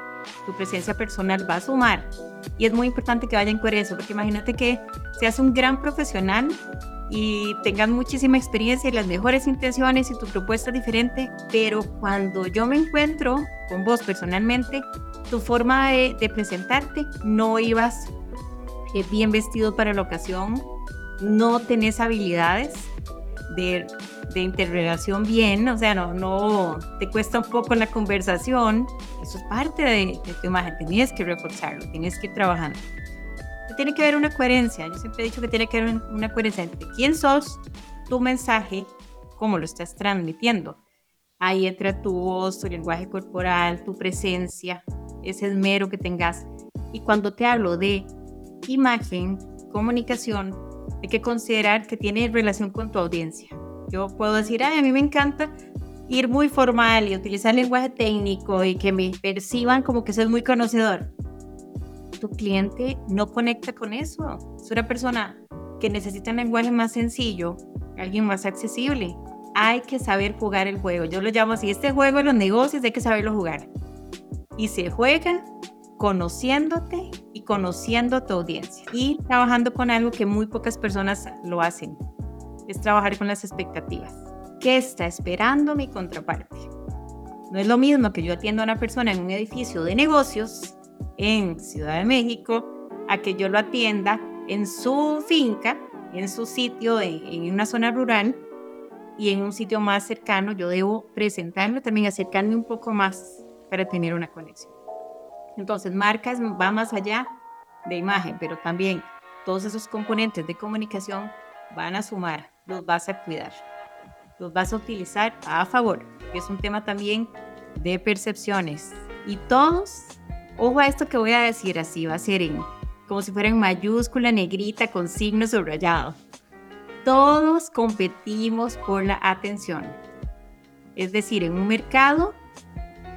tu presencia personal va a sumar. Y es muy importante que vayan con eso, porque imagínate que seas un gran profesional y tengas muchísima experiencia y las mejores intenciones y tu propuesta es diferente, pero cuando yo me encuentro con vos personalmente, tu forma de, de presentarte no ibas eh, bien vestido para la ocasión, no tenés habilidades de de interrelación bien, o sea, no, no te cuesta un poco la conversación, eso es parte de, tu imagen, tienes que reforzarlo, tienes que ir trabajando. Tiene que haber una coherencia, yo siempre he dicho que tiene que haber una coherencia entre quién sos, tu mensaje, cómo lo estás transmitiendo. Ahí entra tu voz, tu lenguaje corporal, tu presencia, ese esmero que tengas. Y cuando te hablo de imagen, comunicación, hay que considerar que tiene relación con tu audiencia. Yo puedo decir, Ay, a mí me encanta ir muy formal y utilizar lenguaje técnico y que me perciban como que soy muy conocedor. Tu cliente no conecta con eso. Es una persona que necesita un lenguaje más sencillo, alguien más accesible. Hay que saber jugar el juego. Yo lo llamo así, este juego de los negocios hay que saberlo jugar. Y se juega conociéndote y conociendo tu audiencia y trabajando con algo que muy pocas personas lo hacen, es trabajar con las expectativas. ¿Qué está esperando mi contraparte? No es lo mismo que yo atienda a una persona en un edificio de negocios en Ciudad de México a que yo lo atienda en su finca, en su sitio, en, una zona rural y en un sitio más cercano. Yo debo presentarlo también, acercarme un poco más para tener una conexión. Entonces, marcas va más allá de imagen, pero también todos esos componentes de comunicación van a sumar los vas a cuidar, los vas a utilizar a favor, que es un tema también de percepciones. Y todos, ojo a esto que voy a decir así, va a ser en, como si fuera en mayúscula negrita con signo subrayado. Todos competimos por la atención. Es decir, en un mercado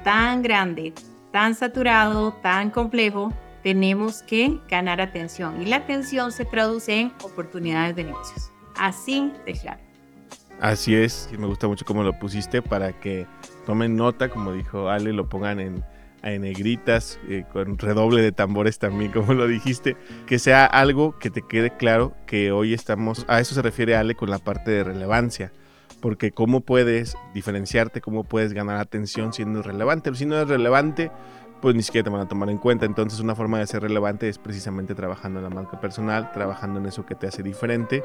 tan grande, tan saturado, tan complejo, tenemos que ganar atención y la atención se traduce en oportunidades de negocios. Así de claro. Así es, me gusta mucho cómo lo pusiste para que tomen nota, como dijo Ale, lo pongan en, negritas, eh, con redoble de tambores también, como lo dijiste, que sea algo que te quede claro que hoy estamos, a eso se refiere Ale con la parte de relevancia, porque cómo puedes diferenciarte, cómo puedes ganar atención siendo relevante. Si no es relevante, pues ni siquiera te van a tomar en cuenta. Entonces una forma de ser relevante es precisamente trabajando en la marca personal, trabajando en eso que te hace diferente.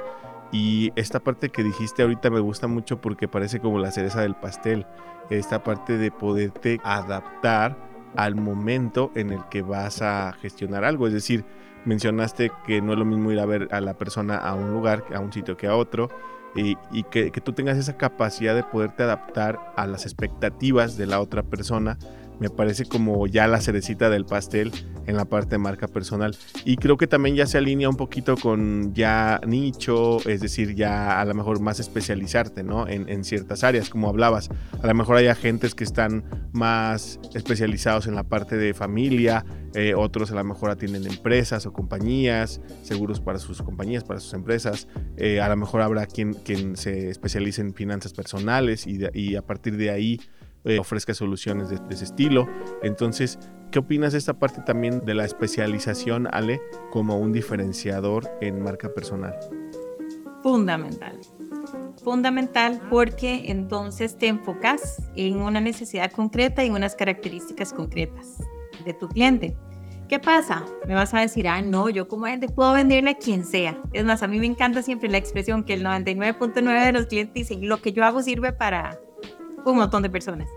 Y esta parte que dijiste ahorita me gusta mucho porque parece como la cereza del pastel. Esta parte de poderte adaptar al momento en el que vas a gestionar algo. Es decir, mencionaste que no es lo mismo ir a ver a la persona a un lugar, a un sitio que a otro. Y, que, que tú tengas esa capacidad de poderte adaptar a las expectativas de la otra persona me parece como ya la cerecita del pastel en la parte de marca personal. Y creo que también ya se alinea un poquito con ya nicho, es decir, ya a lo mejor más especializarte, ¿no? En, ciertas áreas, como hablabas. A lo mejor hay agentes que están más especializados en la parte de familia, eh, otros a lo mejor atienden empresas o compañías, seguros para sus compañías, para sus empresas. Eh, a lo mejor habrá quien, quien se especialice en finanzas personales y a partir de ahí eh, ofrezca soluciones de, ese estilo. Entonces, ¿qué opinas de esta parte también de la especialización, Ale, como un diferenciador en marca personal? Fundamental. Fundamental porque entonces te enfocas en una necesidad concreta y unas características concretas de tu cliente. ¿Qué pasa? Me vas a decir, ah, no, yo como gente puedo venderle a quien sea. Es más, a mí me encanta siempre la expresión que el 99.9 de los clientes dicen, lo que yo hago sirve para un montón de personas.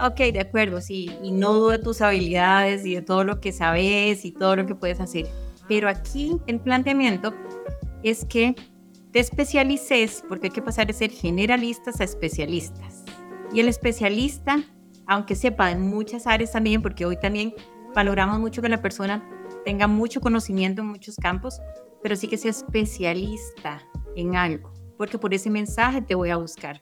Ok, de acuerdo, sí, y no dudo de tus habilidades y de todo lo que sabes y todo lo que puedes hacer. Pero aquí el planteamiento es que te especialices, porque hay que pasar de ser generalistas a especialistas. Y el especialista, aunque sepa en muchas áreas también, porque hoy también valoramos mucho que la persona tenga mucho conocimiento en muchos campos, pero sí que sea especialista en algo, porque por ese mensaje te voy a buscar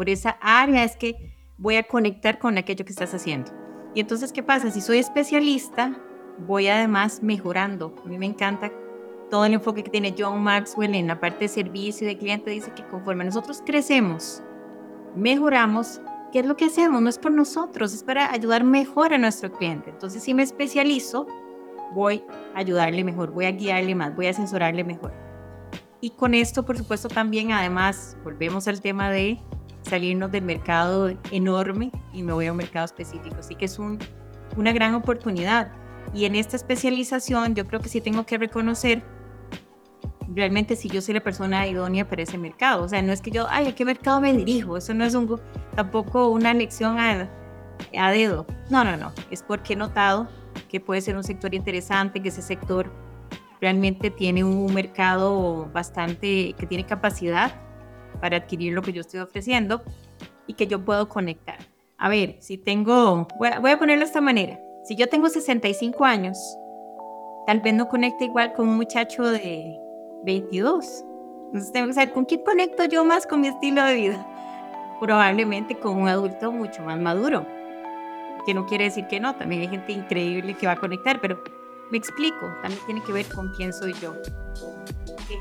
por esa área es que voy a conectar con aquello que estás haciendo. Y entonces, ¿qué pasa? Si soy especialista, voy además mejorando. A mí me encanta todo el enfoque que tiene John Maxwell en la parte de servicio de cliente. Dice que conforme nosotros crecemos, mejoramos, ¿qué es lo que hacemos? No es por nosotros, es para ayudar mejor a nuestro cliente. Entonces, si me especializo, voy a ayudarle mejor, voy a guiarle más, voy a asesorarle mejor. Y con esto, por supuesto, también, además, volvemos al tema de salirnos del mercado enorme y me voy a un mercado específico. Así que es un, una gran oportunidad. Y en esta especialización yo creo que sí tengo que reconocer realmente si yo soy la persona idónea para ese mercado. O sea, no es que yo, ay, ¿a qué mercado me dirijo? Eso no es tampoco una lección a, a dedo. No, no, no. Es porque he notado que puede ser un sector interesante, que ese sector realmente tiene un mercado bastante, que tiene capacidad para adquirir lo que yo estoy ofreciendo y que yo puedo conectar. A ver, si tengo, voy a, ponerlo de esta manera, si yo tengo 65 años, tal vez no conecte igual con un muchacho de 22. Entonces tengo que saber con quién conecto yo más con mi estilo de vida. Probablemente con un adulto mucho más maduro. Que no quiere decir que no, también hay gente increíble que va a conectar, pero me explico, también tiene que ver con quién soy yo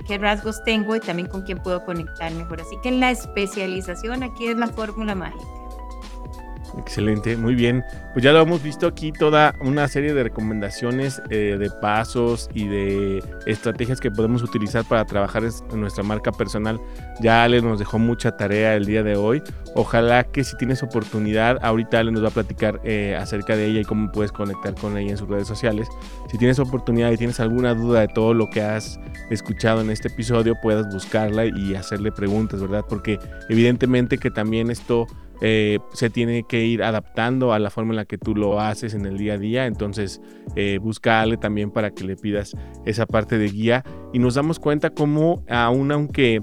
qué, rasgos tengo y también con quién puedo conectar mejor. Así que la especialización aquí es la fórmula mágica. Excelente, muy bien. Pues ya lo hemos visto aquí toda una serie de recomendaciones, eh, de pasos y de estrategias que podemos utilizar para trabajar en nuestra marca personal. Ya Ale nos dejó mucha tarea el día de hoy. Ojalá que si tienes oportunidad, ahorita Ale nos va a platicar eh, acerca de ella y cómo puedes conectar con ella en sus redes sociales. Si tienes oportunidad y tienes alguna duda de todo lo que has escuchado en este episodio, puedas buscarla y hacerle preguntas, ¿verdad? Porque evidentemente que también esto eh, se tiene que ir adaptando a la forma en la que tú lo haces en el día a día. Entonces, eh, busca también para que le pidas esa parte de guía. Y nos damos cuenta cómo, aún aunque,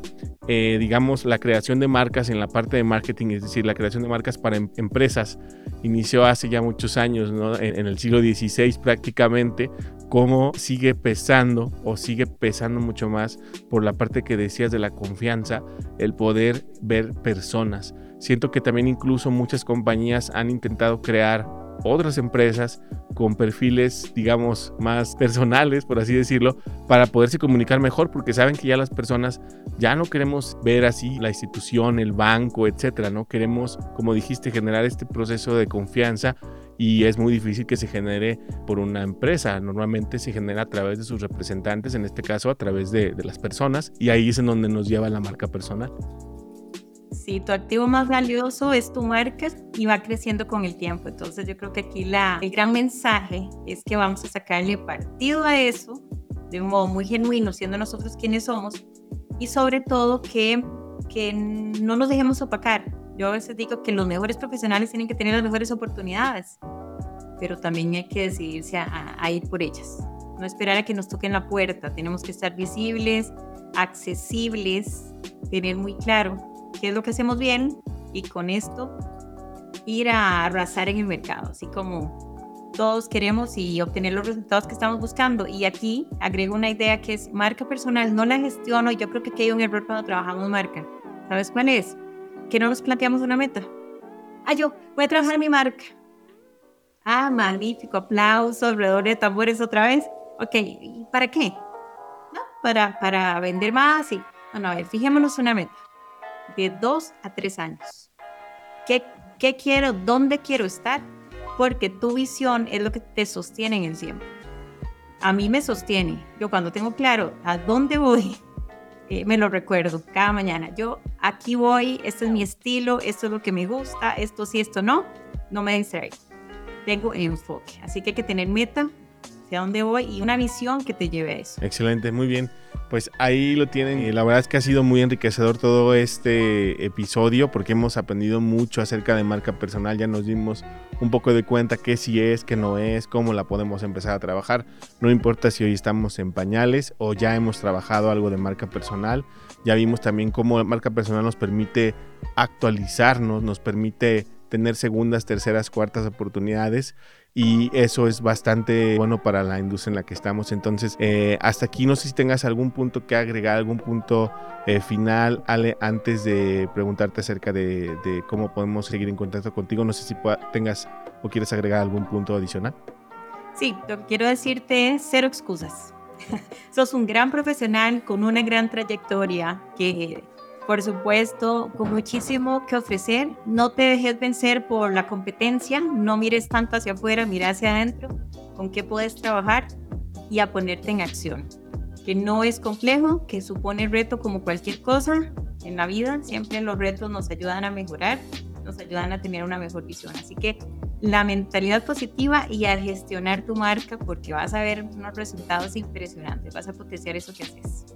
eh, digamos, la creación de marcas en la parte de marketing, es decir, la creación de marcas para em, empresas, inició hace ya muchos años, en, en el siglo XVI prácticamente, cómo sigue pesando o sigue pesando mucho más por la parte que decías de la confianza, el poder ver personas Siento que también incluso muchas compañías han intentado crear otras empresas con perfiles, digamos, más personales, por así decirlo, para poderse comunicar mejor, porque saben que ya las personas ya no queremos ver así la institución, el banco, etcétera, ¿no? Queremos, como dijiste, generar este proceso de confianza y es muy difícil que se genere por una empresa. Normalmente se genera a través de sus representantes, en este caso a través de, de las personas, y ahí es en donde nos lleva la marca personal. Sí, tu activo más valioso es tu marca y va creciendo con el tiempo. Entonces yo creo que aquí la, el gran mensaje es que vamos a sacarle partido a eso de un modo muy genuino, siendo nosotros quienes somos y sobre todo que, que no nos dejemos opacar. Yo a veces digo que los mejores profesionales tienen que tener las mejores oportunidades, pero también hay que decidirse a, a ir por ellas. No esperar a que nos toquen la puerta. Tenemos que estar visibles, accesibles, tener muy claro qué es lo que hacemos bien y con esto ir a arrasar en el mercado, así como todos queremos y obtener los resultados que estamos buscando. Y aquí agrego una idea que es marca personal, no la gestiono, yo creo que hay un error cuando trabajamos marca. ¿Sabes cuál es? Que no nos planteamos una meta. Ah, yo voy a trabajar mi marca. Ah, magnífico, aplauso, alrededor de tambores otra vez. Ok, ¿y para qué? ¿No? Para, para vender más y... Bueno, a ver, fijémonos una meta de dos a tres años. ¿Qué, ¿Qué quiero? ¿Dónde quiero estar? Porque tu visión es lo que te sostiene en el tiempo. A mí me sostiene. Yo cuando tengo claro a dónde voy, eh, me lo recuerdo cada mañana. Yo aquí voy, este es mi estilo, esto es lo que me gusta, esto sí, esto no, no me distraigo. Tengo enfoque. Así que hay que tener meta, hacia dónde voy y una visión que te lleve a eso. Excelente, muy bien. Pues ahí lo tienen. Y la verdad es que ha sido muy enriquecedor todo este episodio porque hemos aprendido mucho acerca de marca personal. Ya nos dimos un poco de cuenta qué sí es, qué no es, cómo la podemos empezar a trabajar. No importa si hoy estamos en pañales o ya hemos trabajado algo de marca personal. Ya vimos también cómo la marca personal nos permite actualizarnos, nos permite tener segundas, terceras, cuartas oportunidades y eso es bastante bueno para la industria en la que estamos. Entonces, eh, hasta aquí no sé si tengas algún punto que agregar, algún punto eh, final, Ale, antes de preguntarte acerca de, cómo podemos seguir en contacto contigo. No sé si tengas o quieres agregar algún punto adicional. Sí, lo que quiero decirte es cero excusas. Sos un gran profesional con una gran trayectoria que por supuesto, con muchísimo que ofrecer. No te dejes vencer por la competencia, no mires tanto hacia afuera, mira hacia adentro, con qué puedes trabajar y a ponerte en acción. Que no es complejo, que supone reto como cualquier cosa en la vida. Siempre los retos nos ayudan a mejorar, nos ayudan a tener una mejor visión. Así que la mentalidad positiva y a gestionar tu marca porque vas a ver unos resultados impresionantes, vas a potenciar eso que haces.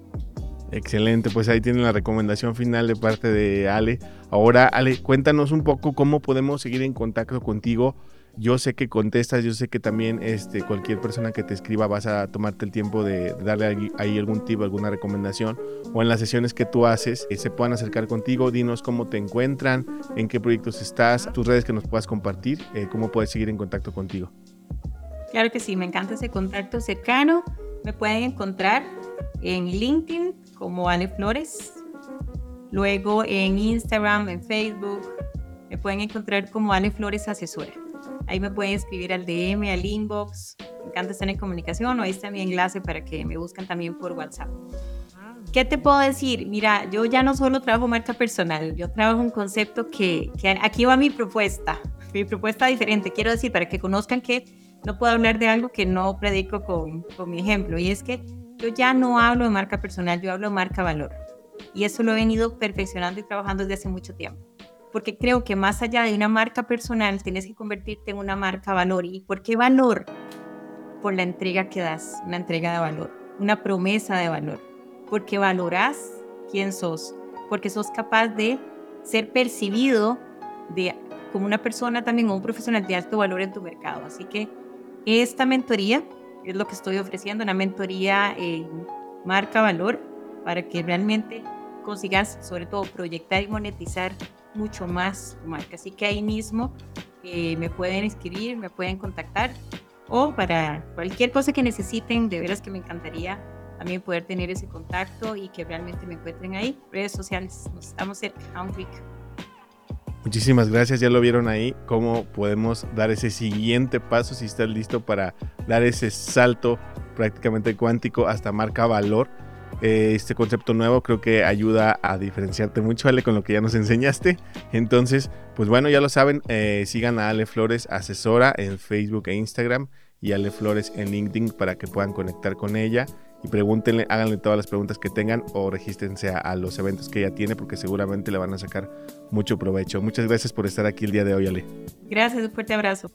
Excelente, pues ahí tienen la recomendación final de parte de Ale. Ahora, Ale, cuéntanos un poco cómo podemos seguir en contacto contigo. Yo sé que contestas, yo sé que también este, cualquier persona que te escriba vas a tomarte el tiempo de darle ahí algún tipo, alguna recomendación o en las sesiones que tú haces eh, se puedan acercar contigo. Dinos cómo te encuentran, en qué proyectos estás, tus redes que nos puedas compartir, eh, cómo puedes seguir en contacto contigo. Claro que sí, me encanta ese contacto cercano. Me pueden encontrar en LinkedIn como Ale Flores. Luego en Instagram, en Facebook, me pueden encontrar como Ale Flores Asesora. Ahí me pueden escribir al DM, al inbox. Me encanta estar en comunicación o ahí está mi enlace para que me busquen también por WhatsApp. ¿Qué te puedo decir? Mira, yo ya no solo trabajo marca personal, yo trabajo un concepto que, que aquí va mi propuesta, mi propuesta diferente. Quiero decir, para que conozcan que no puedo hablar de algo que no predico con, con mi ejemplo, y es que yo ya no hablo de marca personal, yo hablo de marca valor. Y eso lo he venido perfeccionando y trabajando desde hace mucho tiempo. Porque creo que más allá de una marca personal, tienes que convertirte en una marca valor. ¿Y por qué valor? Por la entrega que das, una entrega de valor, una promesa de valor. Porque valoras quién sos, porque sos capaz de ser percibido de, como una persona también un profesional de alto valor en tu mercado. Así que esta mentoría es lo que estoy ofreciendo, una mentoría en marca valor para que realmente consigas sobre todo proyectar y monetizar mucho más tu marca. Así que ahí mismo eh, me pueden escribir, me pueden contactar o para cualquier cosa que necesiten, de veras que me encantaría también poder tener ese contacto y que realmente me encuentren ahí. Redes sociales, nos estamos cerca, a un clic. Muchísimas gracias, ya lo vieron ahí, cómo podemos dar ese siguiente paso si estás listo para dar ese salto prácticamente cuántico hasta marca valor. Eh, este concepto nuevo creo que ayuda a diferenciarte mucho, Ale, con lo que ya nos enseñaste. Entonces, pues bueno, ya lo saben, eh, sigan a Ale Flores Asesora en Facebook e Instagram y Ale Flores en LinkedIn para que puedan conectar con ella y pregúntenle, háganle todas las preguntas que tengan o regístense a, los eventos que ella tiene porque seguramente le van a sacar mucho provecho. Muchas gracias por estar aquí el día de hoy, Ale. Gracias, un fuerte abrazo.